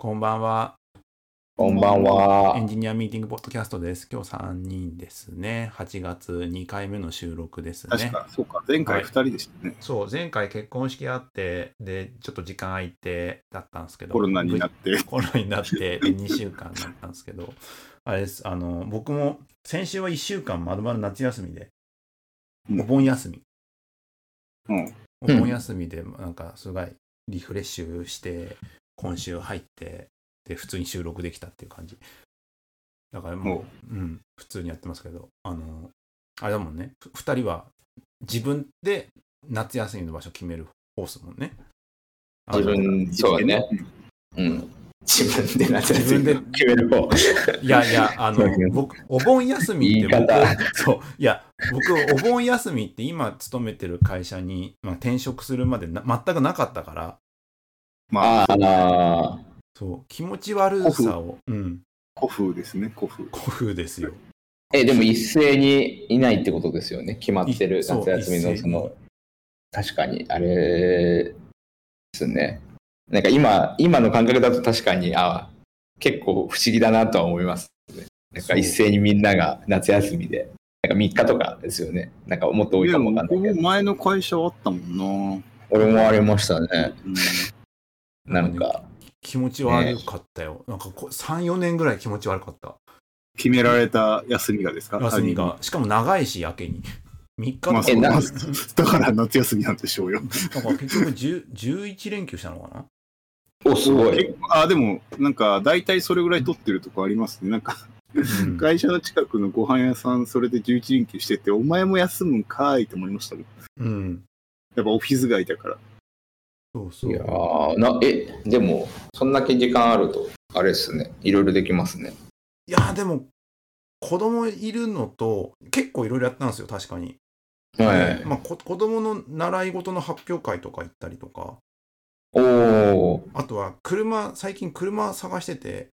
こんばんは。こんばんは。エンジニアミーティングポッドキャストです。今日3人ですね。8月2回目の収録ですね。確か、そうか。前回2人でしたね。そう、前回結婚式あって、で、ちょっと時間空いてだったんですけど、コロナになって。コロナになって、で2週間だったんですけど、あれです、あの、僕も先週は1週間まるまる夏休みで、うんお盆休み。うん。お盆休みで、なんかすごいリフレッシュして、今週入って、で、普通に収録できたっていう感じ。だからもう、うん、普通にやってますけど、あの、あれだもんね、ふ二人は自分で夏休みの場所決めるホースもんね。自分、そうだね。うん。自分で夏休み自分決める方。いやいや、あの 僕、お盆休みって僕そう、いや、僕、お盆休みって今勤めてる会社に、まあ、転職するまでな全くなかったから、まあ、ああ、そう、気持ち悪さを、うん、古風ですね、古風。古風ですよ。え、でも一斉にいないってことですよね？決まってる夏休みのその、確かに、あれですね。なんか今、今の感覚だと確かに、あ結構不思議だなとは思います、ね。なんか一斉にみんなが夏休みで、なんか3日とかですよね。なんかもっと多いかもわかんないけど。でも前の会社はあったもんな。俺もありましたね。うんなんか、気持ち悪かったよ。なんかこう3、4年ぐらい気持ち悪かった。決められた休みがですか休みが。しかも長いし、やけに。3日とか、まあ、だ だから夏休みなんでしょうよ。なんか結局10 11連休したのかな？お、すごい。あ、でも、なんか、大体それぐらい取ってるとこありますね。なんか、うん会社の近くのご飯屋さん、それで11連休してて、お前も休むんかーいと思いましたもん。うん。やっぱオフィス街だから。そうそいやな、え、でも、そんだけ時間あると、あれですね。いろいろできますね。いや、でも、子供いるのと、結構いろいろやったんですよ、確かに。はい。まあ、こ子供の習い事の発表会とか行ったりとか、おー、あとは車、最近車探してて、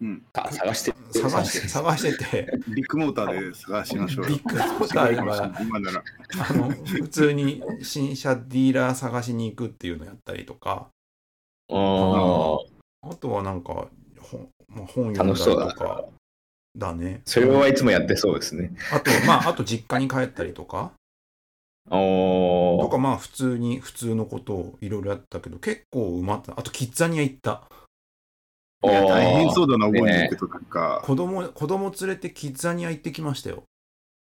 うん。あ、探して。探して、探してて、ビッグモーターで探しましょうよ。ビッグモーターは今なら。あの、普通に新車ディーラー探しに行くっていうのやったりとか、あー、あとはなんか、本まあ、本読んだり楽しそうだな。とかだね。それはいつもやってそうですね。あと、まあ、あと実家に帰ったりとか、とかまあ普通に普通のことをいろいろやったけど結構埋まったあとキッザニア行ったいや、大変そうだな、覚えに行くとなんか。子供子供連れてキッザニア行ってきましたよ。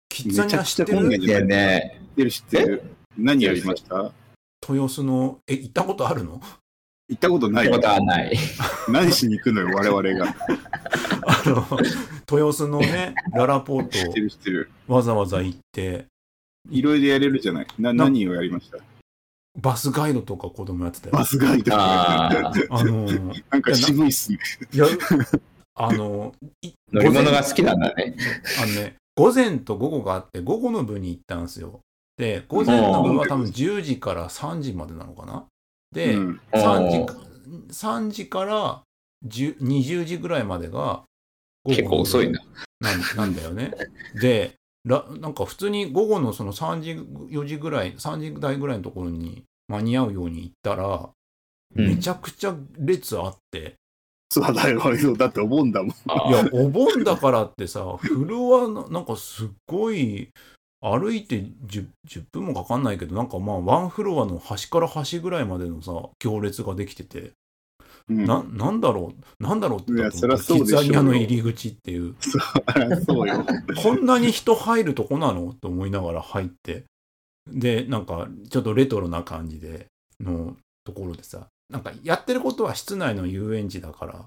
キッザニア知ってる？ちゃ本いやね、知ってる知ってる。何やりました？豊洲のえ？行ったことあるの？行ったことないってことはない。何しに行くのよ、我々が。あの豊洲のねララポー知ってトる知ってる。わざわざ行って。いろいろやれるじゃない。なな何をやりました？バスガイドとか子供やってたよバスガイド。あなー、あのんか渋いっすね。いやあのい乗り物が好きなんだね。あのね、午前と午後があって、午後の部に行ったんですよ。で、午前の部は多分10時から3時までなのかな。で、うん3時おーか3時から10 20時ぐらいまでが結構遅いな。なんなんだよね。でら、なんか普通に午後のその3時、4時ぐらい、3時台ぐらいのところに間に合うように行ったら、うん。めちゃくちゃ列あって、そうだよ、だってお盆だもん。あいや、お盆だからってさ、フロアな、なんかすっごい、歩いて 10, 10分もかかんないけど、なんかまあ、ワンフロアの端から端ぐらいまでのさ、行列ができてて、うん。な、なんだろう、なんだろうって言ったそりゃそうでしょうよ。キッザニアの入り口っていう、そうよ。こんなに人入るとこなの？と思いながら入って、で、なんか、ちょっとレトロな感じで、のところでさ、なんか、やってることは室内の遊園地だから、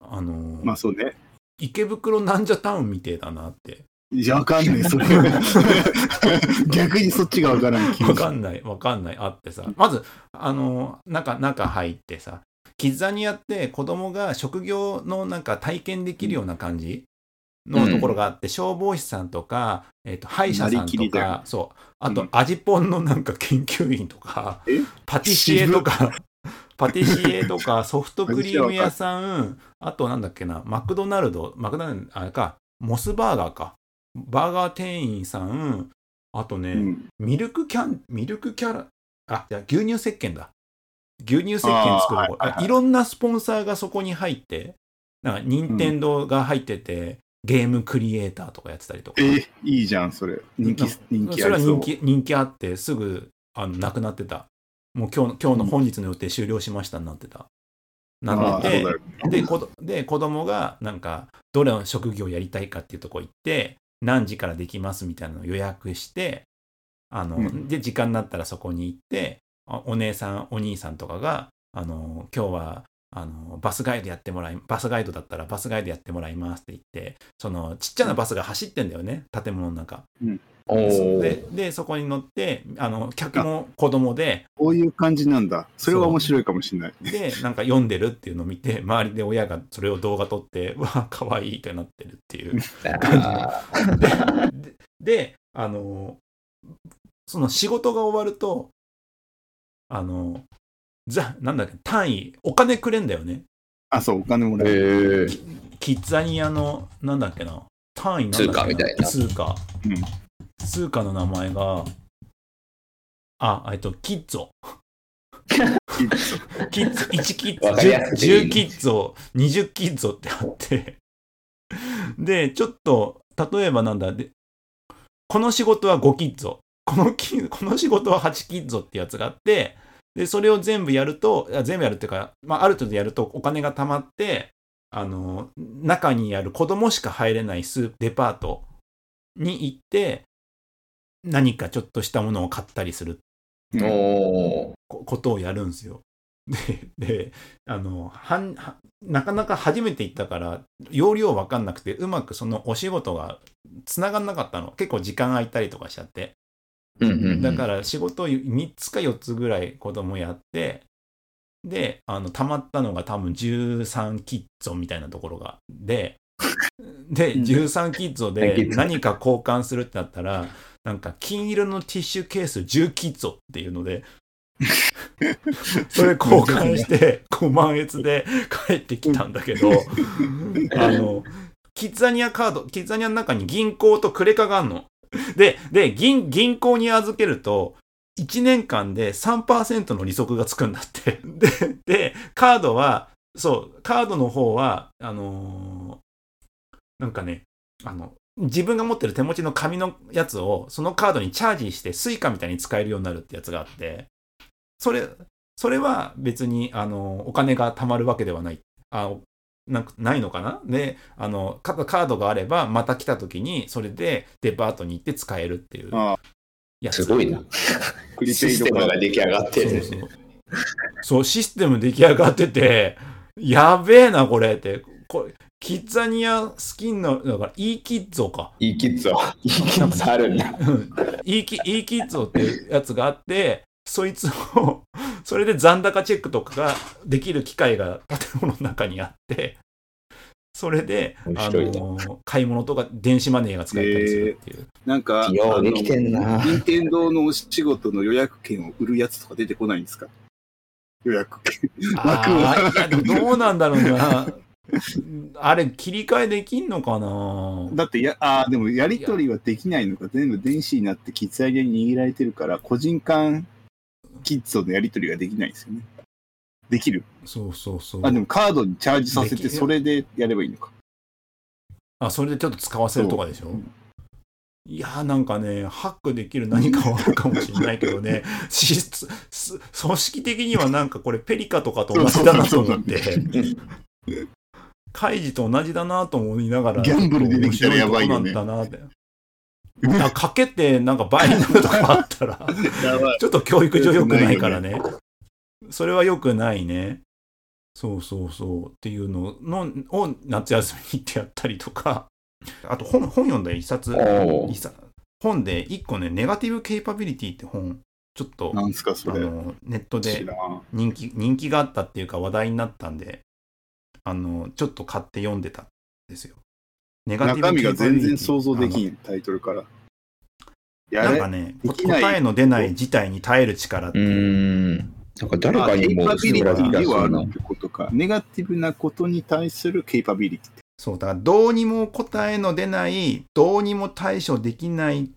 あの、まあそうね。池袋なんじゃタウンみてえだなって。いや、わかんねえ、それ。逆にそっちがわからん気わかんない、わかんない、あってさ。まず、あの、中、中入ってさ、キッザニアって子供が職業のなんか体験できるような感じのところがあって、消防士さんとか、えっ、と、歯医者さんとか、そう、あとうん、味ポンのなんか研究員とか、え？パティシエとか、パティシエとか、ソフトクリーム屋さん、あとなんだっけな、マクドナルド、マクドナルド、あれか、モスバーガーか。バーガー店員さん、あとね、うん。ミルクキャン、ミルクキャラ、あ、じゃあ牛乳石鹸だ。牛乳石鹸作るとこはいはいろんなスポンサーがそこに入って、なんか、任天堂が入ってて、ゲームクリエイターとかやってたりとか。えーいいじゃん、それ。人気、人気それは人気人気あって、すぐあのなくなってた。もう今日の今日の本日の予定終了しましたになってた。なあのでこどで子供がなんかどれの職業をやりたいかっていうとこ行って何時からできますみたいなのを予約してあの、うんで時間になったらそこに行ってあお姉さんお兄さんとかがあの今日はあのバスガイドやってもらいバスガイドだったらバスガイドやってもらいますって言ってそのちっちゃなバスが走ってんだよね建物の中。おー。ででそこに乗ってあの客も子供でこういう感じなんだ。それは面白いかもしれない。でなんか読んでるっていうのを見て周りで親がそれを動画撮って うわかわいいってなってるっていうあー。でであのその仕事が終わるとあのざなんだっけ単位お金くれんだよね。あ、そう、お金もへらえキッザニアのなんだっけな。単位なんだっけ通貨みたいな。通貨。うん。通貨の名前があえっとキッゾキッズ。1キッズ。わかりやすくていい10キッズを20キッズってあって。でちょっと例えばなんだでこの仕事は5キッズこのき この仕事は8キッズってやつがあってでそれを全部やると全部やるっていうか、まあ、ある程度やるとお金が貯まってあの中にある子供しか入れないスーデパートに行って何かちょっとしたものを買ったりするおーこことをやるんですよ。で、であのはんはなかなか初めて行ったから、要領わかんなくて、うまくそのお仕事がつながんなかったの。結構時間空いたりとかしちゃって。うんうんうんだから仕事を3つか4つぐらい子供やって、で、あの、溜まったのが多分13キッゾみたいなところが。で、で、うん13キッゾキで 何か交換するってなったら、なんか金色のティッシュケース10キッゾっていうので、それ交換して5万円で帰ってきたんだけど、あの、キッザニアカード、キッザニアの中に銀行とクレカがあるの。で、で、銀、銀行に預けると、1年間で3%の利息がつくんだって。で、で、カードは、そう、カードの方は、あのーなんかね、あの、自分が持ってる手持ちの紙のやつを、そのカードにチャージして、スイカみたいに使えるようになるってやつがあって、それ、それは別に、あの、お金が貯まるわけではない。あなんかないのかな？で、あの、カカードがあれば、また来た時に、それでデパートに行って使えるっていうあやつ。すごいな。クリペシステムが出来上がってる。そうそう。そう、システム出来上がってて、やべえな、これって。これキッザニアスキンの、だから、いいキッゾか。いいキッズは。いいキッズあるんだ。うんいいキいいキッズっていうやつがあって、そいつを、それで残高チェックとかができる機械が建物の中にあって、それで、あの、買い物とか電子マネーが使えたりするっていう。なんか、ようできてんな任天堂のお仕事の予約券を売るやつとか出てこないんですか？予約券。ああ、どうなんだろうな。あれ、切り替えできんのかな？だってや、ああ、でもやり取りはできないのか、全部電子になってキッズアイデに握られてるから、個人間キッズとのやり取りができないんですよね。できるそうそうそう。あ、でもカードにチャージさせて、それでやればいいのか。あ、それでちょっと使わせるとかでしょ？うんいやーなんかね、ハックできる何かはあるかもしれないけどね、しす組織的にはなんかこれペリカとかと同じだなと思って、カイジと同じだなと思いながら、ギャンブルでできたらやばいよね面白とこなんだなって。あかけてなんか倍になるとかあったら。ちょっと教育上良くないからね。それは良くないね。そうそうそう。っていうののを夏休みに行ってやったりとか。あと本本読んだ一冊。一冊本で一個ね、ネガティブケイパビリティって本、ちょっとなんすか、それ。あのネットで。人気人気があったっていうか話題になったんで、あのちょっと買って読んでたんですよ。ネガティブ中身が全然想像できん、タイトルから。やれなんかね、答えの出ない事態に耐える力ってういう。ーん。なんか誰かにもケイパビリティではあるなっ。てことか。ネガティブなことに対するケイパビリティ。そうだからどうにも答えの出ないどうにも対処できない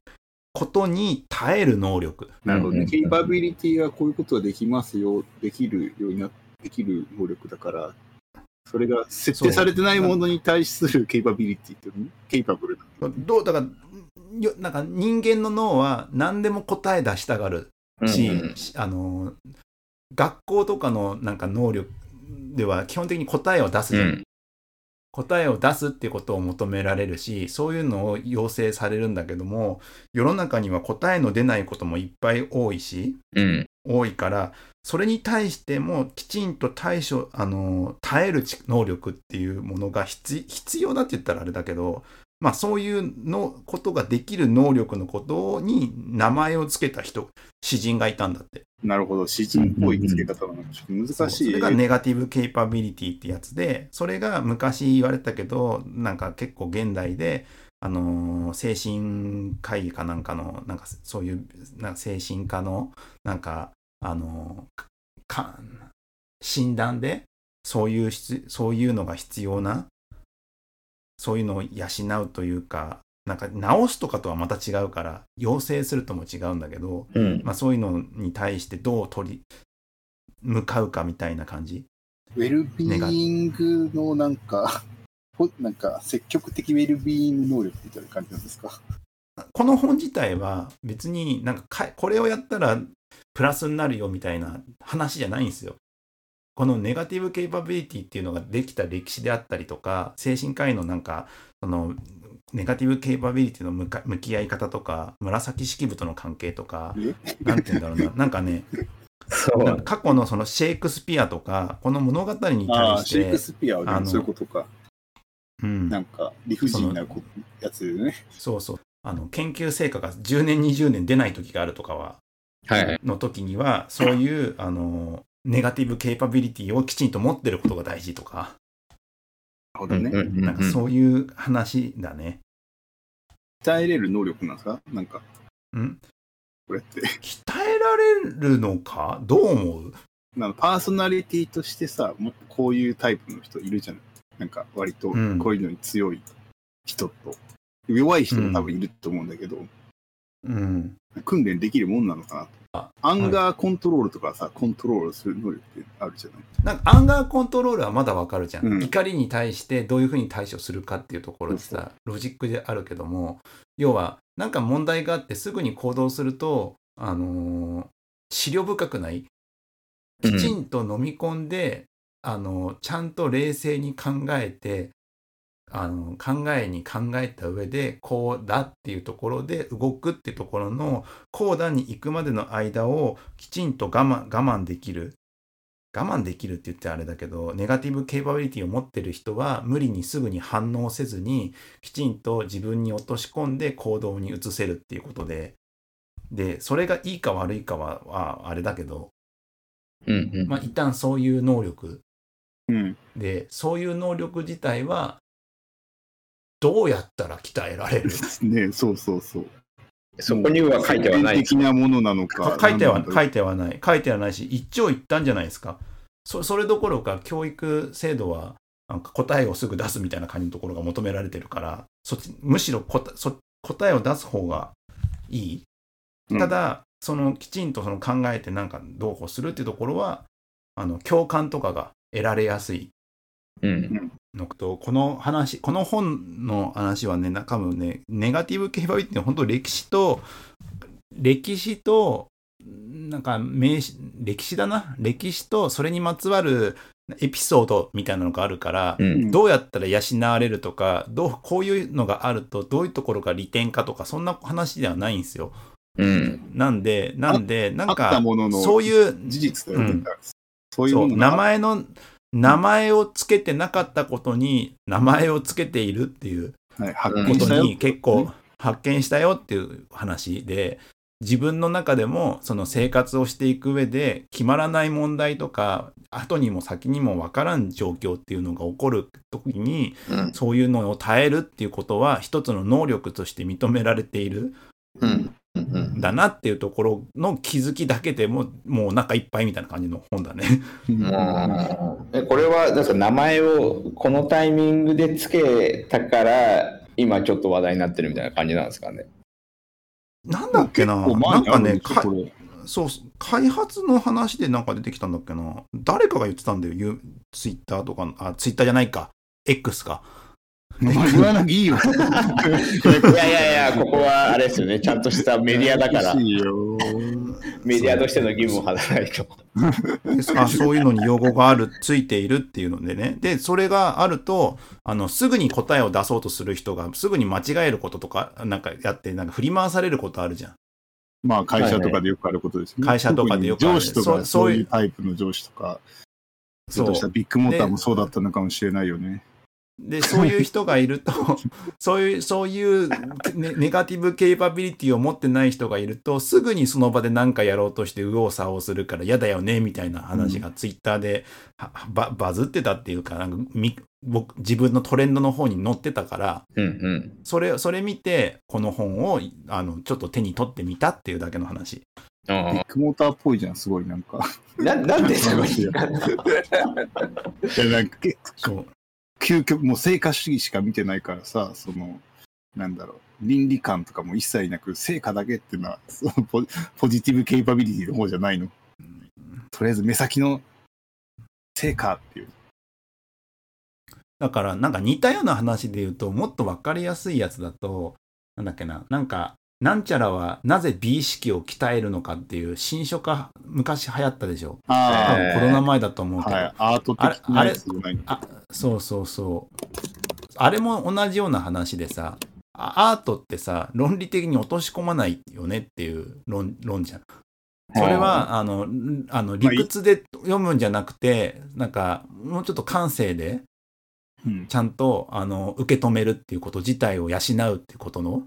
ことに耐える能力。なるほどね。ケイパビリティがこういうことができますよ、できるようにな、できる能力だから、それが設定されてないものに対するケイパビリティっていうの？ね。ケイパブルな？どうだからよなんか人間の脳は何でも答え出したがるし、うんうんあの学校とかのなんか能力では基本的に答えを出すじゃん、うん答えを出すっていうことを求められるしそういうのを要請されるんだけども世の中には答えの出ないこともいっぱい多いしうん。多いからそれに対してもきちんと対処あの耐える知能力っていうものが必必要だって言ったらあれだけどまあそういうのことができる能力のことに名前を付けた人詩人がいたんだってなるほど。詩人っぽい付け方なのか難しい。それがネガティブ・ケイパビリティってやつでそれが昔言われたけどなんか結構現代であのー精神科医かなんかのなんかそういうなんか精神科のなんかあの診断でそういう必そういうのが必要なそういうのを養うというかなんか治すとかとはまた違うから要請するとも違うんだけどうん。まあ、そういうのに対してどう取り向かうかみたいな感じ。ウェルビーイングのなんか、ほなんか積極的ウェルビーイング能力みたいな感じなんですか？この本自体は別になんかかこれをやったらプラスになるよみたいな話じゃないんですよ。このネガティブケイパビリティっていうのができた歴史であったりとか精神科医のなんかそのネガティブケイパビリティの向か向き合い方とか紫式部との関係とかえ？なんて言うんだろうな なんかねそう。過去のそのシェイクスピアとかこの物語にあ対あ、してシェイクスピアはね、そういうことか。うんなんか理不尽なこやつでね。そうそう。あの、研究成果が10年、20年出ない時があるとかは、はい。の時には、そういう、あの、ネガティブケイパビリティをきちんと持ってることが大事とか、なるほどね。なんかそういう話だね。鍛えれる能力なんですか？なんか、うん？これって。鍛えられるのか？どう思う？なんかパーソナリティとしてさ、もこういうタイプの人いるじゃない？なんか割とうん。こういうのに強い人と、弱い人も多分いると思うんだけど、うん。訓練できるもんなのかなと。あアンガーコントロールとかさ、コントロールする能力ってあるじゃない？なんかアンガーコントロールはまだわかるじゃん,、うん。怒りに対してどういうふうに対処するかっていうところでそうさ、ロジックであるけども、要は、なんか問題があってすぐに行動すると、あのー、思慮深くない？きちんと飲み込んで、あのちゃんと冷静に考えてあの考えに考えた上でこうだっていうところで動くっていうところのこうだに行くまでの間をきちんと我慢我慢できる我慢できるって言ってあれだけどネガティブケイパビリティを持ってる人は無理にすぐに反応せずにきちんと自分に落とし込んで行動に移せるっていうことででそれがいいか悪いかははあれだけどうんうん。まあ、一旦そういう能力うん。でそういう能力自体はどうやったら鍛えられる？ねそうそうそう。そこには書いてはない。的なものなのか。書いては書いてはない書いてはないし一長一短じゃないですかそそれどころか教育制度はなんか答えをすぐ出すみたいな感じのところが求められてるからそっちむしろこたそ答えを出す方がいいうんただ、そのきちんとその考えてなんかどうこうするっていうところはあの共感とかが得られやすいうん。のとこの話この本の話はね中身ねネガティブケイパビリティの本当歴史と歴史となんか名詞歴史だな？歴史とそれにまつわるエピソードみたいなのがあるから、うん。どうやったら養われるとかどうこういうのがあるとどういうところが利点かとかそんな話ではないんですよ。うん。なんでなんでなんかもののそういう事実だよね。うんそういう名前の名前をつけてなかったことに名前をつけているっていうこと。に結構発見したよっていう話で自分の中でもその生活をしていく上で決まらない問題とか後にも先にも分からん状況っていうのが起こる時にうん。そういうのを耐えるっていうことは一つの能力として認められているうん。うん。んだなっていうところの気づきだけでももうお腹いっぱいみたいな感じの本だね。もう えこれはですか名前をこのタイミングでつけたから今ちょっと話題になってるみたいな感じなんですかね？なんだっけな、なんかね、かそう、開発の話でなんか出てきたんだっけな？誰かが言ってたんだよ、ユツイッターとか、あ、ツイッターじゃないか、X か。言わなくていいよ。いやいやいや、ここはあれですよね、ちゃんとしたメディアだから、いいよメディアとしての義務を果たさないと。であ そういうのに用語がある、ついているっていうのでね。で、それがあると、あの、すぐに答えを出そうとする人が、すぐに間違えることとか、なんかやって、なんか振り回されることあるじゃん。まあ会社とかでよくあることですね。会社とかでよくある上司とかそうそいそうういううタイプの上司とか、ひょっとしたらビッグモーターもそうだったのかもしれないよね。で、そういう人がいると、そういう、そういうネネガティブケイパビリティを持ってない人がいると、すぐにその場で何かやろうとして右往左往するから嫌だよね、みたいな話がツイッターではババズってたっていうか、なんかみ僕自分のトレンドの方に載ってたから、うんうん。それ、それ見て、この本を、あの、ちょっと手に取ってみたっていうだけの話。うんビッグモーターっぽいじゃん、すごいなんか。ななんでそこにい？やなんか結そう。究極、もう成果主義しか見てないからさ、その、なんだろう、倫理観とかも一切なく、成果だけっていうのは、そのポポジティブケイパビリティの方じゃないの。とりあえず目先の成果っていう。だから、なんか似たような話で言うと、もっとわかりやすいやつだと、なんだっけな、なんか、なんちゃらはなぜ美意識を鍛えるのかっていう新書が昔流行ったでしょ。多あ分コロナ前だと思うあ、けど。はい、アート的なやつじゃないの？あそうそうそう。あれも同じような話でさ、あアートってさ、論理的に落とし込まないよねっていう論論じゃん。それは、あの、んあの理屈で読むんじゃなくて、なんか、もうちょっと感性で、うんちゃんと、あの、受け止めるっていうこと自体を養うっていうことの、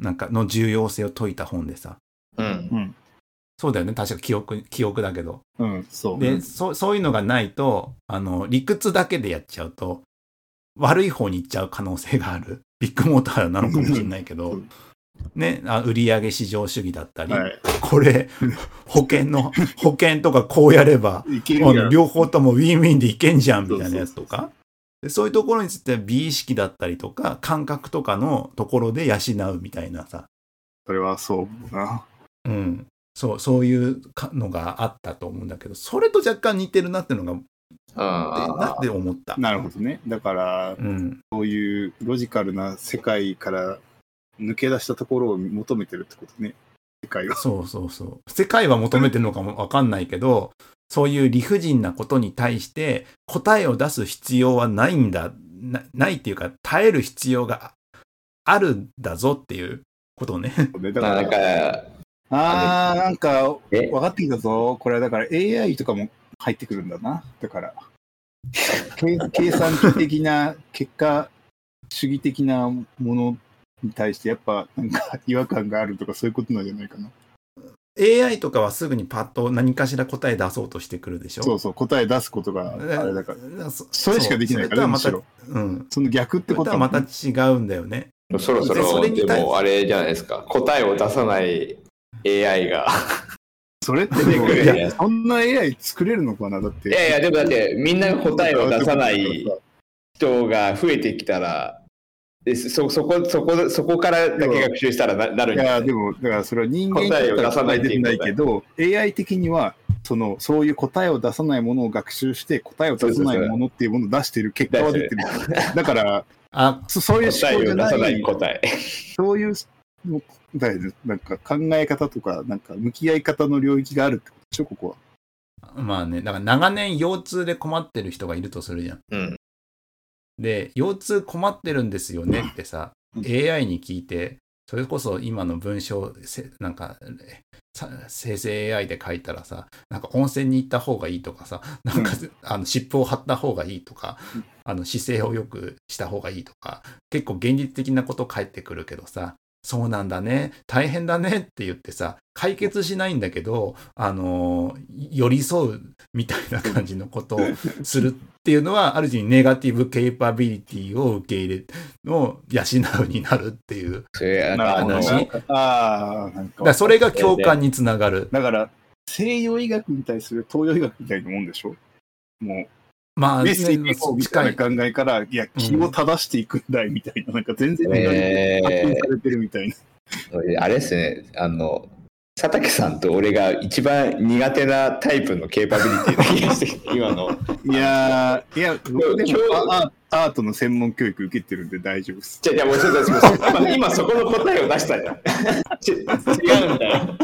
なんか、の重要性を説いた本でさ。うん。うん。そうだよね。確か記憶、記憶だけど。うん、そう。で、そそういうのがないと、あの、理屈だけでやっちゃうと、悪い方に行っちゃう可能性がある。ビッグモーターなのかもしれないけどうん、ね、あ売上市場主義だったり、はい。これ、保険の、保険とかこうやれば、両方ともウィンウィンでいけんじゃんみたいなやつとか。でそういうところについては美意識だったりとか感覚とかのところで養うみたいなさ、それはそうな。うん、そうそういうかのがあったと思うんだけどそれと若干似てるなっていうのがなって思った。なるほどね。だから、うん、そういうロジカルな世界から抜け出したところを求めてるってことね。世界は。そうそうそう。世界は求めてるのかもわかんないけど、そういう理不尽なことに対して答えを出す必要はないんだ、なないっていうか、耐える必要があるんだぞっていうことをね。ねだあ。なんか、からあー、なんか、え？分かってきたぞ。これはだから AI とかも入ってくるんだな。だから、計計算機的な、結果主義的なものに対して、やっぱなんか違和感があるとか、そういうことなんじゃないかな。AI とかはすぐにパッと何かしら答え出そうとしてくるでしょ？そうそう、答え出すことがあれだから。ら。そそれしかできないから。また、うん。その逆ってことはまた違うんだよね。そろそでそろでれに対もあれじゃないですか答えを出さない AI が それってでも、出てくるいやそんな AI 作れるのかな？だって。いやいやでもだってみんなが答えを出さない人が増えてきたらでそそこそこそこからだけ学習したらななるんじゃないでも、だからそれは人間答えを出さないっていう答え出てないけど、AI 的には、その、そういう答えを出さないものを学習して、答えを出さないものっていうものを出してる結果は出てる。だから、あ、そそういう答え思考じゃなを出さないい、答えそういう、だよねなんか考え方とか、なんか向き合い方の領域があるってことでしょ、ここは。まあね、だから長年腰痛で困ってる人がいるとするじゃん。うんで、腰痛困ってるんですよねってさ、うん。AI に聞いて、それこそ今の文章、せなんか、生成 AI で書いたらさ、なんか温泉に行った方がいいとかさ、なんか、あの湿布を貼った方がいいとか、うん。あの姿勢を良くした方がいいとか、結構現実的なこと返ってくるけどさ、そうなんだね、大変だねって言ってさ、解決しないんだけど、あの寄り添うみたいな感じのことをするっていうのは、ある意味ネガティブケイパビリティを受け入れ、を養うになるっていう。話ねあ。それが共感につながる。だから、西洋医学に対する東洋医学みたいなもんでしょ？もまあ、う、メッセージねみたいな考えから、いや、気を正していくんだいみたいな、なんか全然違うえー発見されてるみたいな。あれですね、あの、佐竹さんと俺が一番苦手なタイプのケーパビリティな気がして今の。いやー、いや、僕で今日もアアートの専門教育受けてるんで大丈夫です。じゃじゃもうちょっと待って今今そこの答えを出したじゃん。ち 違うんだよ。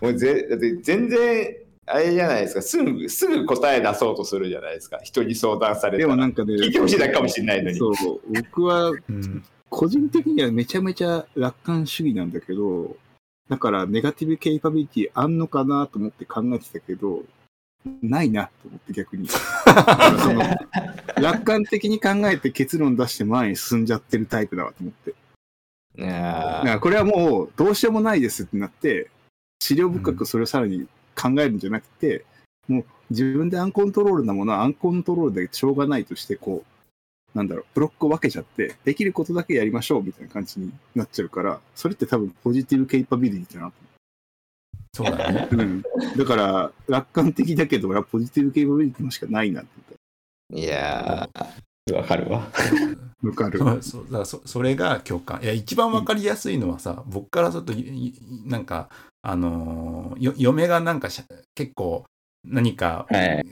もうぜだって全然、あれじゃないですか、すぐ、すぐ答え出そうとするじゃないですか。人に相談されでたら。もなんかね、聞いてほしいだけかもしれないのに。そう、僕はうん。個人的にはめちゃめちゃ楽観主義なんだけど、だからネガティブケイパビリティあんのかなと思って考えてたけど、ないなと思って逆に。楽観的に考えて結論出して前に進んじゃってるタイプだわと思って。いやだからこれはもうどうしようもないですってなって、資料深くそれをさらに考えるんじゃなくて、もう自分でアンコントロールなものはアンコントロールでしょうがないとして、こう、なんだろう、ブロックを分けちゃって、できることだけやりましょうみたいな感じになっちゃうから、それって多分ポジティブケイパビリティだなそうだね。う。うん。だから、楽観的だけど、俺はポジティブケイパビリティのしかないなってーいやー、わかるわ。わかる。そうそうだからそそれが共感いや一番わかりやすいのはさ、僕からするといいなんかあのーよ嫁がなんかしゃ結構何かはい。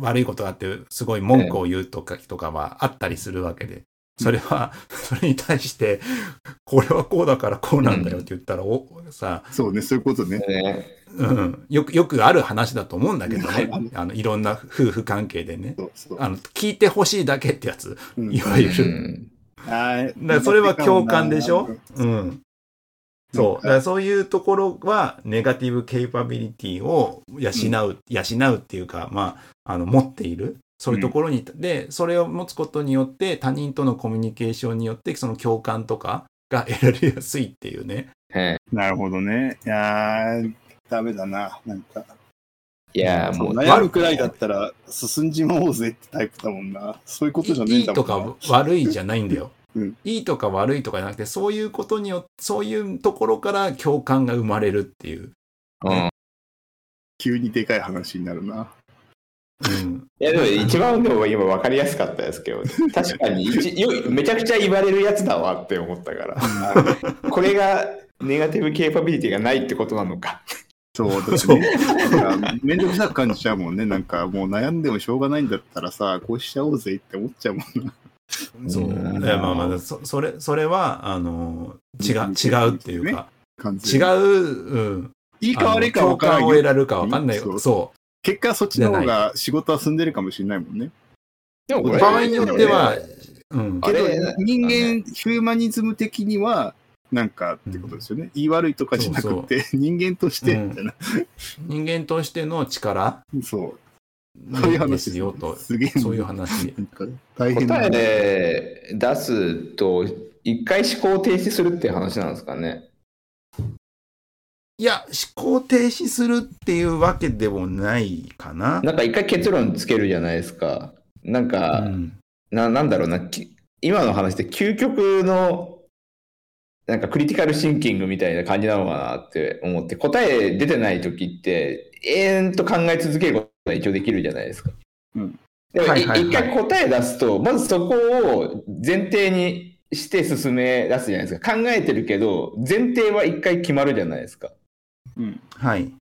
悪いことがあってすごい文句を言うとかとかはあったりするわけで。それは、それに対して、これはこうだからこうなんだよって言ったら、おさ、そうね、そういうことね。ね、うん、よく、よくある話だと思うんだけどねあの。いろんな夫婦関係でね。あの、聞いてほしいだけってやつ。うんいわゆうる。ん。あーだそれは共感でしょ？うん。そう。だそういうところは、ネガティブケイパビリティを養う、養うっていうか、まあ、あの、持っている。そういうところに、で、それを持つことによって、他人とのコミュニケーションによって、その共感とかが得られやすいっていうね。はい。なるほどね。いやー、ダメだな。なんか、いやー、もう、悩むくらいだったら進んじまおうぜってタイプだもんな。そういうことじゃねえいいとんだもんな。か悪いじゃないんだよ。うんいいとか悪いとかじゃなくて、そういうことによって、そういうところから共感が生まれるっていう。うん。急にでかい話になるな。うん。いやでも一番でも今分かりやすかったですけど、確かにめちゃくちゃ言われるやつだわって思ったから、これがネガティブケーパビリティがないってことなのか。そう、だってそうね、なんかめんどくさく感じちゃうもんね。なんかもう悩んでもしょうがないんだったらさ、こうしちゃおうぜって思っちゃうもんな。そう。うんいやまあまあ、そそれ、それは、あの、違う、違うっていうか、違完全にう、うん。いいか悪いか分からんよ。共感を得られるか分かんないよ。そうそ結果そっちの方が仕事は進んでるかもしれないもんね。う。でも場合によっては、うん。あけどれ人間、ヒューマニズム的には、なんかってことですよね。言い悪いとかじゃなくて、人間として、みたいな。人間としての力？そう。そういう話ですよと。すげえ。そういう話。大変答えで出すと、一回思考停止するっていう話なんですかね。いや、思考停止するっていうわけでもないかな。なんか一回結論つけるじゃないですか。なんか、うんななんだろうな、き今の話って究極のなんかクリティカルシンキングみたいな感じなのかなって思って、答え出てない時って永遠と考え続けることが一応できるじゃないですか。うんでも、はいいはいはい一回答え出すと、まずそこを前提にして進め出すじゃないですか。考えてるけど、前提は一回決まるじゃないですか。うん。はい。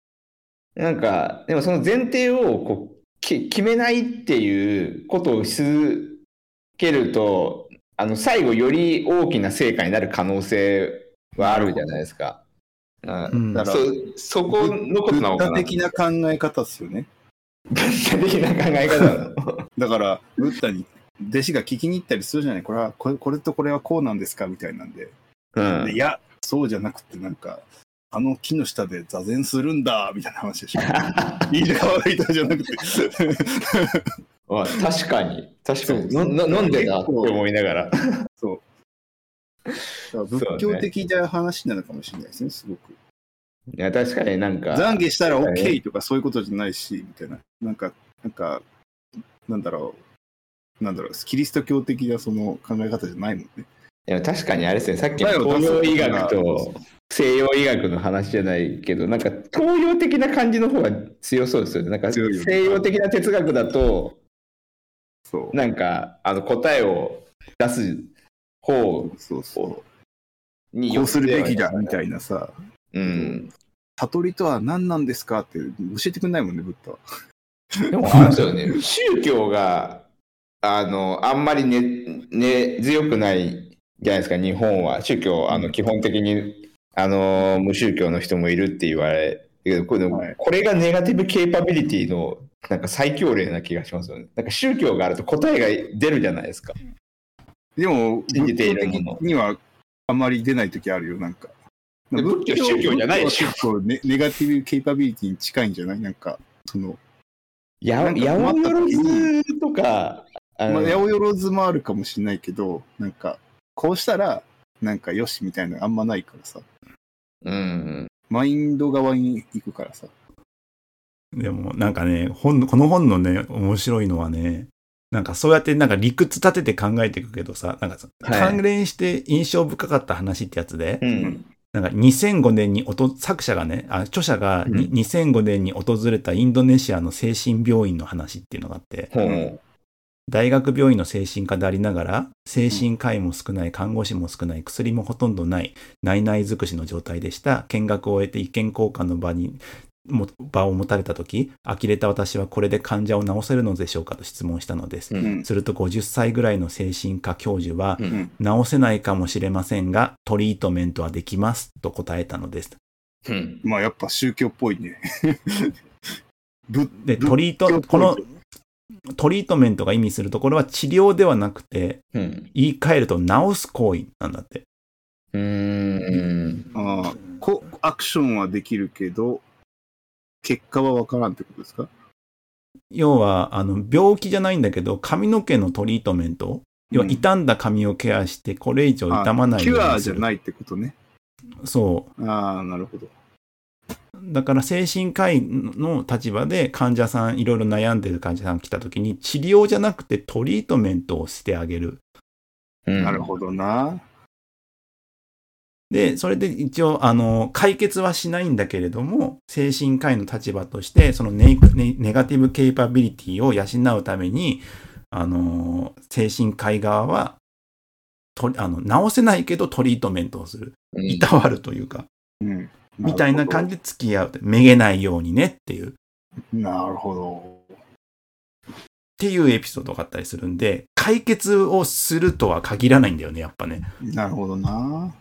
なんか、でもその前提をこうき決めないっていうことをし続けると、あの最後より大きな成果になる可能性はあるじゃないですか。あうんだからそそこのことなのかな。的な考え方っすよね。ブッダ的な考え方なの。だから、ブッダに弟子が聞きに行ったりするじゃないこれはこれ、これとこれはこうなんですかみたいなんで。うんでいや、そうじゃなくて、なんか、あの木の下で座禅するんだみたいな話でしょ。いい悪いじゃなくて。あ確かに、確かに。なななんでだって思いながら。そう。仏教的な話なのかもしれないですね、すごく。いや、確かになんか。懺悔したらはい OK とかそういうことじゃないし、みたいな。なんか、なんか、なんだろう。なんだろう、キリスト教的なその考え方じゃないもんね。いや確かにあれですね、さっきの東洋医学と西洋医学の話じゃないけど、なんか東洋的な感じの方が強そうですよね。なんか西洋的な哲学だと、そう。なんかあの答えを出す方そうそにこうするべきだみたいいなさ、うん。悟りとは何なんですかって教えてくんないもんね、ブッダは。でもあれですよね、宗教が、あの、あんまりね、ね、強くないじゃないですか、日本は。宗教、あの、基本的に、あの、無宗教の人もいるって言われるけど、これはいこれがネガティブケイパビリティの、なんか最強例な気がしますよね。なんか宗教があると答えが出るじゃないですか。でも、信じているもの的にはあまり出ない時あるよ、なんか。で仏教宗教じゃないでしょネネガティブケイパビリティに近いんじゃない？なんか、その、や、やおよろずとか、まあ、八百万もあるかもしれないけど、なんか、こうしたら、なんかよしみたいなのあんまないからさ。うん。マインド側に行くからさ。でもなんかね本この本のね面白いのはねなんかそうやってなんか理屈立てて考えていくけどさなんかさはい関連して印象深かった話ってやつで、うん。なんか2005年におと作者がねあ著者がにうん2005年に訪れたインドネシアの精神病院の話っていうのがあってほう。大学病院の精神科でありながら精神科医も少ない看護師も少ない薬もほとんどない内々尽くしの状態でした見学を終えて意見交換の場にも場を持たれた時呆れた私はこれで患者を治せるのでしょうかと質問したのです、うん。すると50歳ぐらいの精神科教授は、うん治せないかもしれませんがトリートメントはできますと答えたのですうん。まあやっぱ宗教っぽいね。ぶで仏トリートこのトリートメントが意味するところは治療ではなくてうん。言い換えると治す行為なんだってうーん。ああこアクションはできるけど、結果は分からんってことですか？要はあの病気じゃないんだけど髪の毛のトリートメント要はうん傷んだ髪をケアしてこれ以上傷まないキュアようにするじゃないってことね。そああ、なるほど。うだから精神科医の立場で患者さんいろいろ悩んでる患者さん来た時に治療じゃなくてトリートメントをしてあげる。うん。なるほどな。でそれで一応あの解決はしないんだけれども精神科医の立場としてそのネイネネガティブケイパビリティを養うためにあの精神科医側はとあの治せないけどトリートメントをする。うん。いたわるというか、うん。みたいな感じで付き合うめげないようにねっていうっなるほど。ていうエピソードがあったりするんで解決をするとは限らないんだよねやっぱねなるほどな。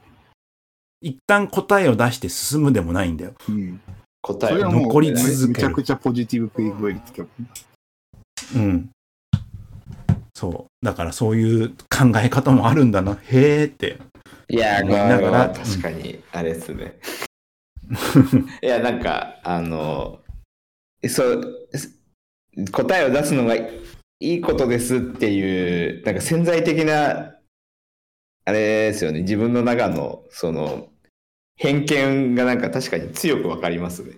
一旦答えを出して進むでもないんだようん。答えそれはもう残り続けるめちゃくちゃポジティブペイブリティだもんうん。そう。だからそういう考え方もあるんだな。へーって。いやー、ながら確かに、あれですね。いや、なんか、あの、そう、す答えを出すのがいいことですっていう、なんか潜在的な、あれですよね、自分の中の、その、偏見がなんか確かに強くわかりますね。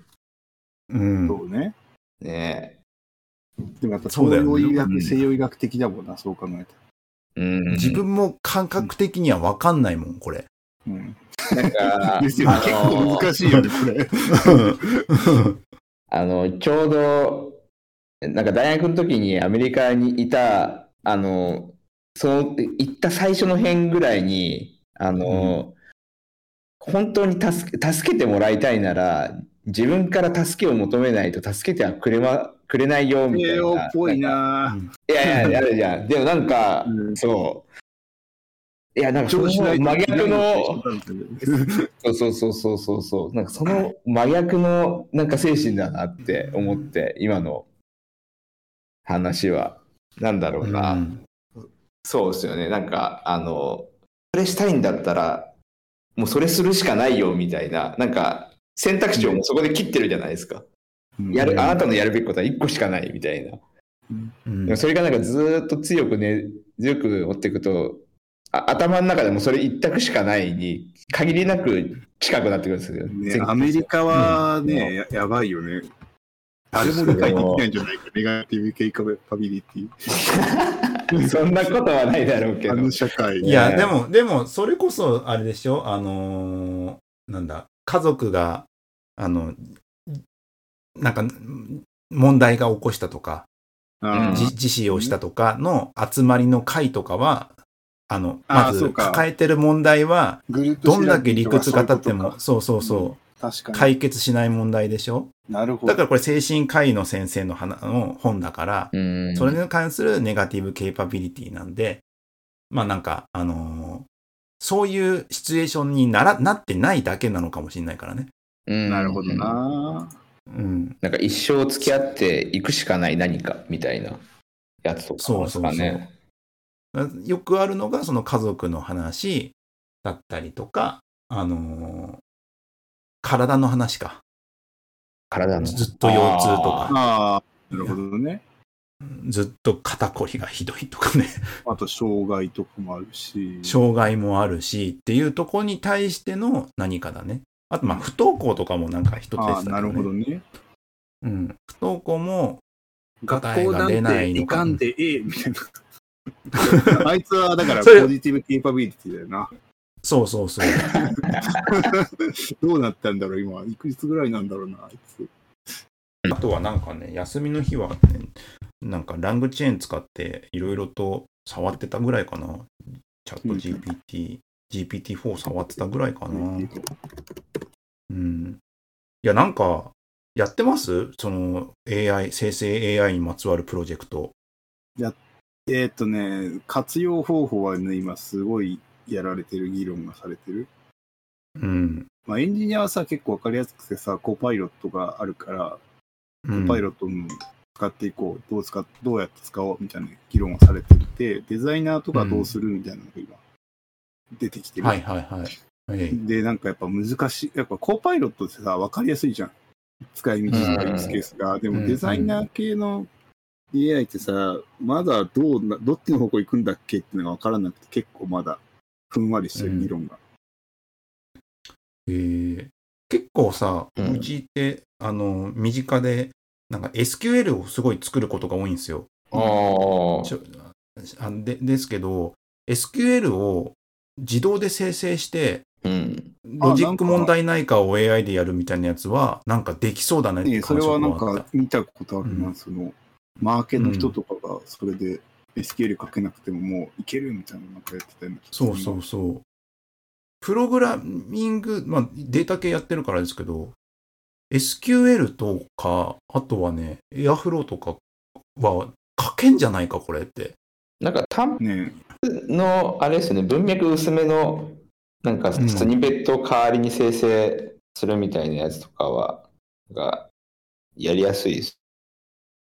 うん。そうね。ねでもやっぱそうだよね東洋医学、うん西洋医学的だもんな、そう考えたら。うん。自分も感覚的には分かんないもん、これ。うん。なんか、ですよ結の構難しいよね、これ。あの、ちょうど、なんか大学の時にアメリカにいた、あの、その、行った最初の辺ぐらいに、あの、本当に助け、助けてもらいたいなら、自分から助けを求めないと助けてはくれま、くれないよ、みたい。ないやいや、やるじゃん。でもなんか、うんそう。いや、なんかその真逆の、うんそうそうそうそうそうそう。なんかその真逆のなんか精神だなって思って、今の話は。なんだろうな。うんそうですよね。なんか、あの、それしたいんだったら、もうそれするしかないよみたいな、なんか選択肢をもうそこで切ってるじゃないですか。やる、あなたのやるべきことは一個しかないみたいな。うんでもそれがなんかずーっと強くね、強く持っていくと、あ頭の中でもそれ一択しかないに、限りなく近くなってくるんですよ。ね、アメリカはね、ややばいよね。誰も理解できないんじゃないか、ネガティブケイカパビリティ。そんなことはないだろうけどあの。社会。いや、ねでも、でも、それこそ、あれでしょ？あのーなんだ、家族が、あの、なんか、問題が起こしたとか、自死をしたとかの集まりの会とかは、あの、まず抱えてる問題は、どんだけ理屈が立っても、そうそうそうそう、確かに。解決しない問題でしょ？なるほど。だからこれ精神科医の先生の話の本だから、うん。それに関するネガティブケイパビリティなんで、まあなんか、あのーそういうシチュエーションにならなってないだけなのかもしれないからね。うんなるほど。な。うん。なんか一生付き合っていくしかない何かみたいなやつとかですかね。よくあるのが、その家族の話だったりとか、あのー体の話か。体の。ずっと腰痛とかああ、なるほどね。ずっと肩こりがひどいとかね、あと、障害とかもあるし。障害もあるしっていうところに対しての何かだね。あと、まあ、不登校とかもなんか一つでああ、したけど、ね。なるほどね。うん。不登校も、学校なんていかんでええみたいな。あいつはだからポジティブケイパビリティだよな。そうそうそう。どうなったんだろう、今。いくつぐらいなんだろうな、あいつ。あとはなんかね、休みの日はね、なんかラングチェーン使っていろいろと触ってたぐらいかな。チャット GPT、GPT-4 触ってたぐらいかな。うん。いや、なんか、やってます？その AI、生成 AI にまつわるプロジェクト。えーっとね、活用方法はね、今すごいやられてる議論がされてる。うん。まあ、エンジニアはさ、結構わかりやすくてさ、コパイロットがあるから、うんコパイロットも使っていこう、どう使っどうやって使おうみたいな議論がされていて、デザイナーとかどうするみたいなのが今、出てきてる。はいはいはい。はいで、なんかやっぱ難しい。やっぱコパイロットってさ、わかりやすいじゃん。使い道とかユースケースが。でもデザイナー系の AI ってさ、まだどうな、どっちの方向行くんだっけっていうのがわからなくて、結構まだふんわりしてる議論が。えー結構さ、ううんちって、あの、身近で、なんか SQL をすごい作ることが多いんですよ。ああ。でですけど、SQL を自動で生成して、うん。ロジック問題ないかを AI でやるみたいなやつは、なんかできそうだねってねそれはなんか見たことあるな、うんその、マーケの人とかがそれで SQL 書けなくてももういけるみたいななんかやってたよね。そうそうそう。プログラミング、まあ、データ系やってるからですけど、SQL とか、あとはね、Airflow とかは書けんじゃないか、これって。なんか単ねの、あれですよね、文脈薄めの、なんかうんスニペットを代わりに生成するみたいなやつとかは、がやりやすいです。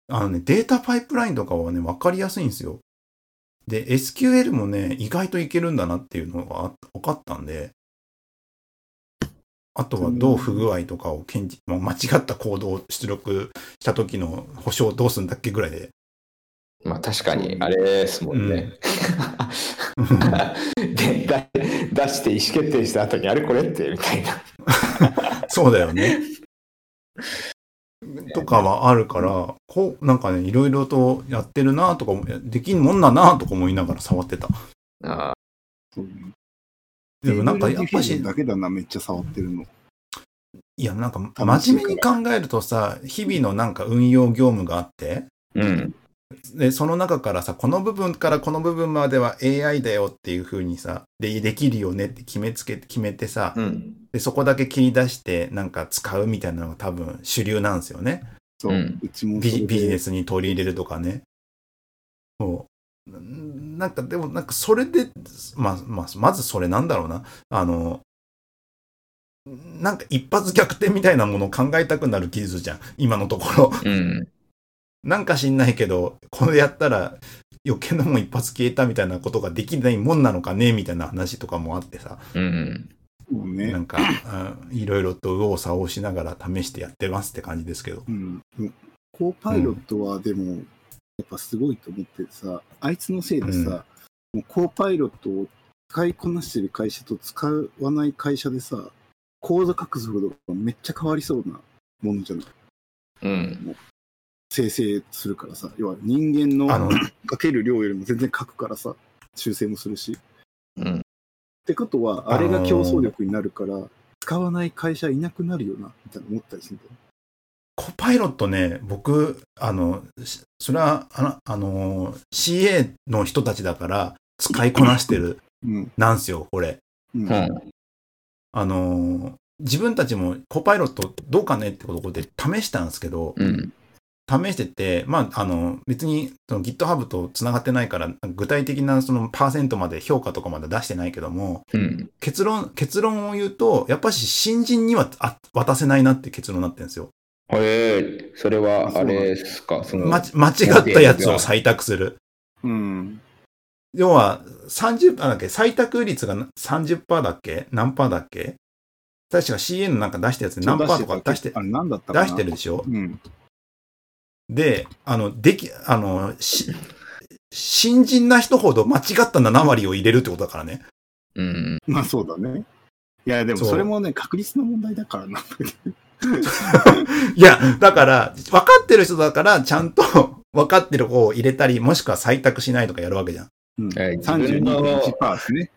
あのね、データパイプラインとかはね、わかりやすいんですよ。で、SQL もね、意外といけるんだなっていうのが分かったんで、あとはどう不具合とかを検知、まあ間違ったコードを出力した時の保証どうするんだっけぐらいで。まあ確かに、あれですもんね。でだ出して意思決定した後に、あれこれってみたいな。そうだよね。とかはあるから、こう、なんかね、いろいろとやってるなとかも、できんもんだなとか思いながら触ってた。あそうでもなんかやっぱし、だけだな、めっちゃ触ってるの。いや、なんか真面目に考えるとさ、日々のなんか運用業務があって、うん。で、その中からさ、この部分からこの部分までは AI だよっていう風にさ、で、できるよねって決めつけ、決めてさ、うん。で、そこだけ切り出してなんか使うみたいなのが多分主流なんですよね。そう、ううんちもそビジネスに取り入れるとかね。そう。んなんかでもなんかそれで、まあ、まあ、まずそれなんだろうな。あの、なんか一発逆転みたいなものを考えたくなる技術じゃん。今のところ。うん。なんか知んないけど、これやったら余計なもん一発消えたみたいなことができないもんなのかねみたいな話とかもあってさ。うん。もうねなんか、あいろいろと右往左往しながら試してやってますって感じですけど。うん、コーパイロットはでも、やっぱすごいと思ってさ、あいつのせいでさ、もうコーパイロットを使いこなしてる会社と使わない会社でさ、コード書く速度がめっちゃ変わりそうなものじゃない？うん。生成するからさ、要は人間あの の書ける量よりも全然書くからさ、修正もするし。うん。ってことは、あれが競争力になるから、使わない会社いなくなるよな、みたいな思ったりするんだよ。コパイロットね、僕、あの、しそれは、あの、あの CA の人たちだから、使いこなしてるうん。なんすよ、これ。うんうん。あのー自分たちもコパイロットどうかねってことで試したんですけど、うん。試してて、まあ、あの、別にその GitHub とつながってないから、具体的なそのパーセントまで評価とかまで出してないけども、うん。結論、結論を言うと、やっぱし新人にはあ渡せないなって結論になってるんですよ。ええそれは、あれですか、その、まち間違ったやつを採択する。うん。要は、30、あだっけ、採択率が30%だっけ？何パーだっけ？確か CA のなんか出したやつで何パーとか出して、あれ何だったかな？出してるでしょ？うん。で、あの、でき、あの、し、新人な人ほど間違った7割を入れるってことだからね。うん。まあそうだね。いや、でもそれもね、確率の問題だからな。いや、だから、分かってる人だから、ちゃんと 分かってる方を入れたり、もしくは採択しないとかやるわけじゃん。うん、えー自分の32.1%ですね。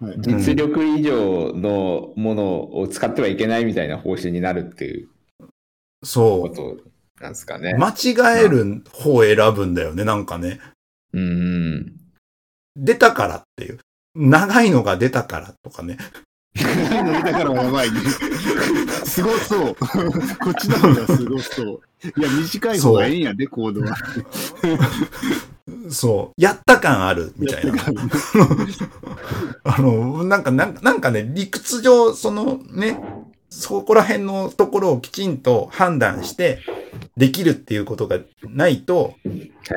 はい。実力以上のものを使ってはいけないみたいな方針になるっていうこそう。となんですかね。間違える方を選ぶんだよね、なんかね。うん。出たからっていう。長いのが出たからとかね。長いの出たからはやばいね。すごそう。こっちの方がすごそう。いや、短い方がええんやで、コードは。そう。やった感あるみたいなあの、なんか、なんかなんかね、理屈上、そのね、そこら辺のところをきちんと判断して、できるっていうことがないと、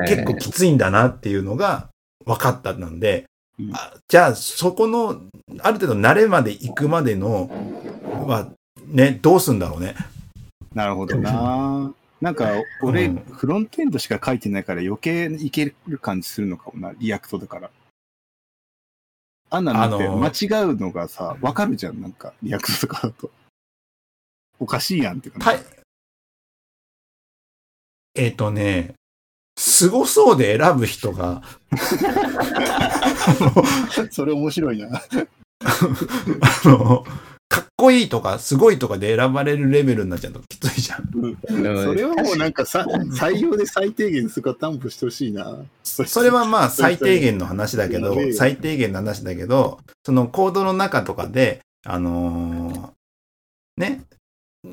結構きついんだなっていうのが分かったので、うんあじゃあそこの、ある程度慣れまで行くまでの、は、ね、どうすんだろうね。なるほどな。なんか、俺、うんフロントエンドしか書いてないから余計いける感じするのかもな、リアクトだから。あんなのって間違うのがさ、わかるじゃん、なんか、 React とかだと。おかしいやんって感じ。えっ、とね、すごそうで選ぶ人が、それ面白いな。あの、かっこいいとか、すごいとかで選ばれるレベルになっちゃうときついじゃん。それはもうなんかさ、採用で最低限そこは担保してほしいな。そそれはまあ最低限の話だけど最低限の話だけど、そのコードの中とかで、あのーね、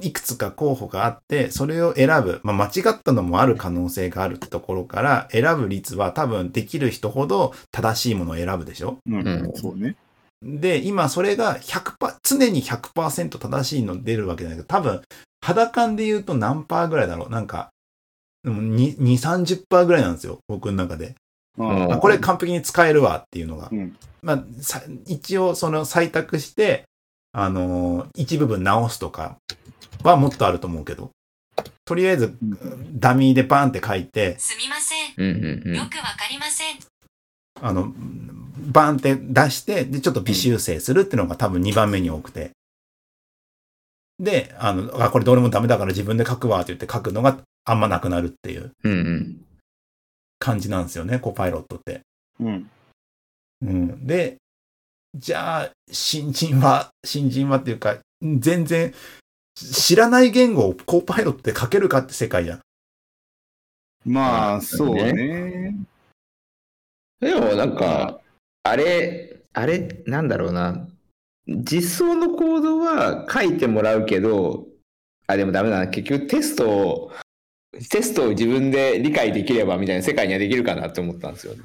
いくつか候補があって、それを選ぶ、まあ、間違ったのもある可能性があるってところから、選ぶ率は多分できる人ほど正しいものを選ぶでしょ？うん、うんそうね。で、今それが100%、常に100%正しいの出るわけじゃないけど、多分、肌感で言うと何パーぐらいだろう？なんか、でも2、2 30%ぐらいなんですよ、僕の中で。これ完璧に使えるわっていうのが。うんまあ、さ一応その採択して、あのー一部分直すとかはもっとあると思うけど、とりあえずダミーでパンって書いて、すみません。よくわかりません。あの、バンって出して、で、ちょっと微修正するっていうのが多分2番目に多くて。で、あの、あ、これどれもダメだから自分で書くわって言って書くのがあんまなくなるっていう感じなんですよね、コパイロットって。うん。うん、で、じゃあ、新人は、新人はっていうか、全然、知らない言語をコーパイロットで書けるかって世界じゃん。まあ、そうねね。でもなんか、あれ、あれ、なんだろうな。実装のコードは書いてもらうけど、あ、でもダメだな。結局テストを、テストを自分で理解できればみたいな世界にはできるかなって思ったんですよね。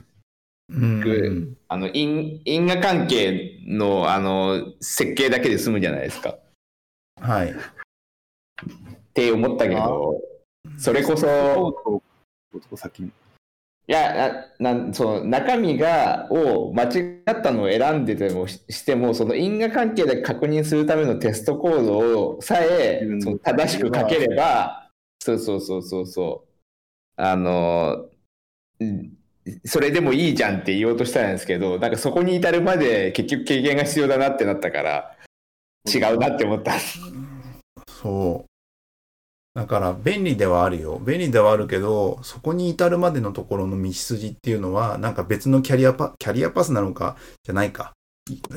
うん。あの、因因果関係の、あの、設計だけで済むじゃないですか。っはい。て思ったけど、それこそ。いやなその中身がを間違ったのを選んでてもししてもその因果関係で確認するためのテストコードをさえうんその正しく書ければそうそうそうそうそうあのうんそれでもいいじゃんって言おうとしたんですけどなんかそこに至るまで結局経験が必要だなってなったから違うなって思った。そう。だから、便利ではあるよ。便利ではあるけど、そこに至るまでのところの道筋っていうのは、なんか別のキャリアパ、キャリアパスなのか、じゃないか。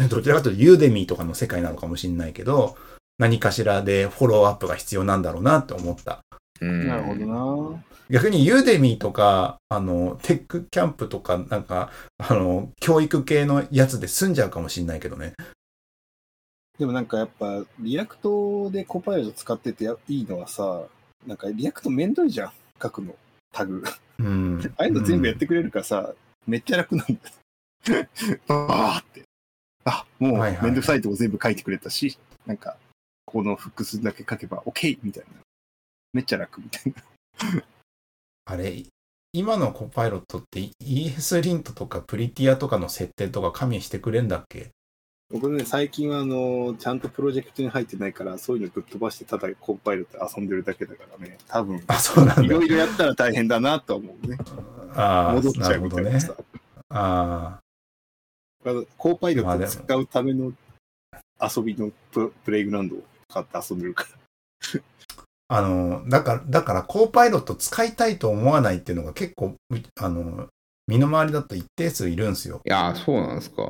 どちらかというと、 Udemy とかの世界なのかもしれないけど、何かしらでフォローアップが必要なんだろうなって思った。うんなるほどな。逆に Udemy とか、あの、テックキャンプとか、なんか、あの、教育系のやつで済んじゃうかもしれないけどね。でもなんかやっぱ、 React で Copilot 使っててやいいのはさ、なんか React めんどいじゃん、書くの、タグ。うん。ああいうの全部やってくれるからさ、めっちゃ楽なんだよ。バーって。あ、もうはいはいめんどくさいとこ全部書いてくれたし、なんか、この複数だけ書けば OK! みたいな。めっちゃ楽みたいな。あれ、今のコパイロットって ES リントとかプリティアとかの設定とか加味してくれんだっけ？僕ね、最近はあの、ちゃんとプロジェクトに入ってないから、そういうのぶっ飛ばして、ただコンパイルって遊んでるだけだからね、多分、あ、そうなんだいろ。いろやったら大変だなとは思うね。ああ、戻っちゃうみたいな。さ。あコーパイロットを使うための遊びのププレイグラウンドを買って遊んでるから。あ、あの、だから、だから、コーパイロット使いたいと思わないっていうのが結構、あの、身の回りだと一定数いるんですよ。いや、そうなんですか。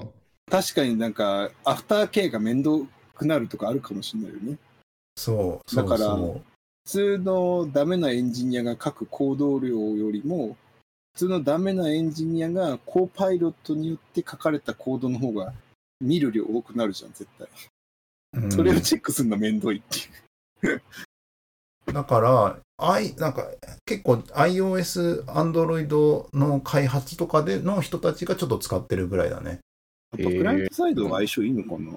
確かになんか、アフターケアが面倒くなるとかあるかもしれないよね。そう、そうだからそう。普通のダメなエンジニアが書く行動量よりも、普通のダメなエンジニアがコーパイロットによって書かれたコードの方が見る量多くなるじゃん、絶対。うんそれをチェックするのめんどいっていう。だから、I、なんか結構 iOS、Android の開発とかでの人たちがちょっと使ってるぐらいだね。やっぱクライアントサイドは相性いいのかな、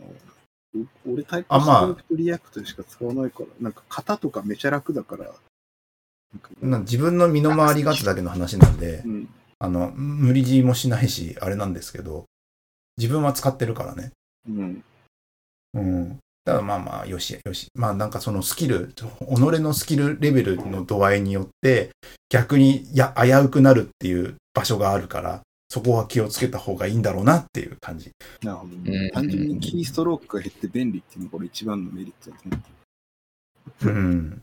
お俺タイプあまあスクリプトリアクトでしか使わないから、なんか型とかめちゃ楽だから。なんかな自分の身の回りがつだけの話なんでう、ん。あの、無理強いもしないし、あれなんですけど、自分は使ってるからね。うん。うん。だからまあまあ、よし、よし。まあなんかそのスキル、己のスキルレベルの度合いによって、逆にや危うくなるっていう場所があるから、そこは気をつけた方がいいんだろうなっていう感じ。なるほど。単純にキーストロークが減って便利っていうのがこれ一番のメリットだと思ってる。うん。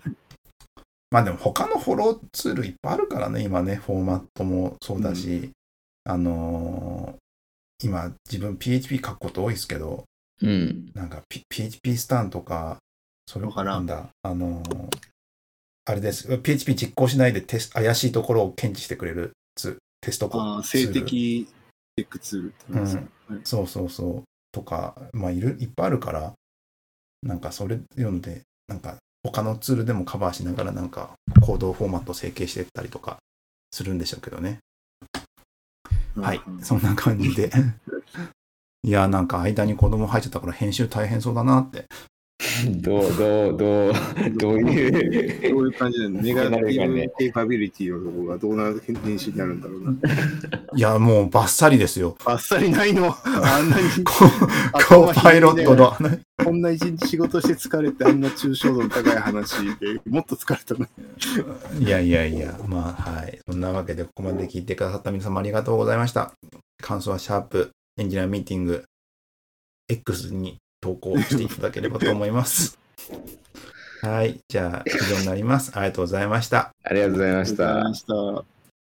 まあでも他のフォローツールいっぱいあるからね、今ね、フォーマットもそうだし、あのー今自分 PHP 書くこと多いですけど、うん。なんか、P、PHP スタンとか、それわからなんんだ、あのーあれです、PHP 実行しないでテス怪しいところを検知してくれるツテストコああ、性的チェックツールって言うんですか、はいそうそうそう。とか、まあいる、いっぱいあるから、なんかそれ読んで、なんか他のツールでもカバーしながらなんかコードフォーマット整形していったりとかするんでしょうけどね。はいうん、そんな感じで。いや、なんか間に子供入っちゃったから編集大変そうだなって。どう、どう、どう、どういう。どういう感じなのネガテなるかィねブケイパビリティのところがどうなる編集になるんだろうな。いや、もうバッサリですよ。あっさりないの？あんなに、ココーパイロットの。こんな一日仕事して疲れてあんな抽象度の高い話でもっと疲れたな。いやいやいや、まあはい。そんなわけで、ここまで聞いてくださった皆様ありがとうございました。感想はシャープエンジニアミーティング X に投稿していただければと思います。はい。じゃあ、以上になります。ありがとうございました。ありがとうございましたありがとうござい。ました。